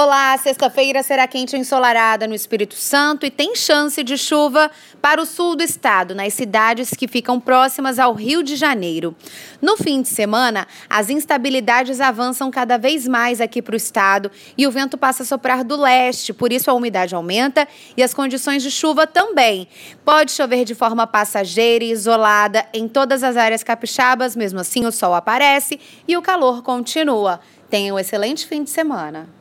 Olá, sexta-feira será quente e ensolarada no Espírito Santo e tem chance de chuva para o sul do estado, nas cidades que ficam próximas ao Rio de Janeiro. No fim de semana, as instabilidades avançam cada vez mais aqui para o estado e o vento passa a soprar do leste, por isso a umidade aumenta e as condições de chuva também. Pode chover de forma passageira e isolada em todas as áreas capixabas, mesmo assim o sol aparece e o calor continua. Tenha um excelente fim de semana.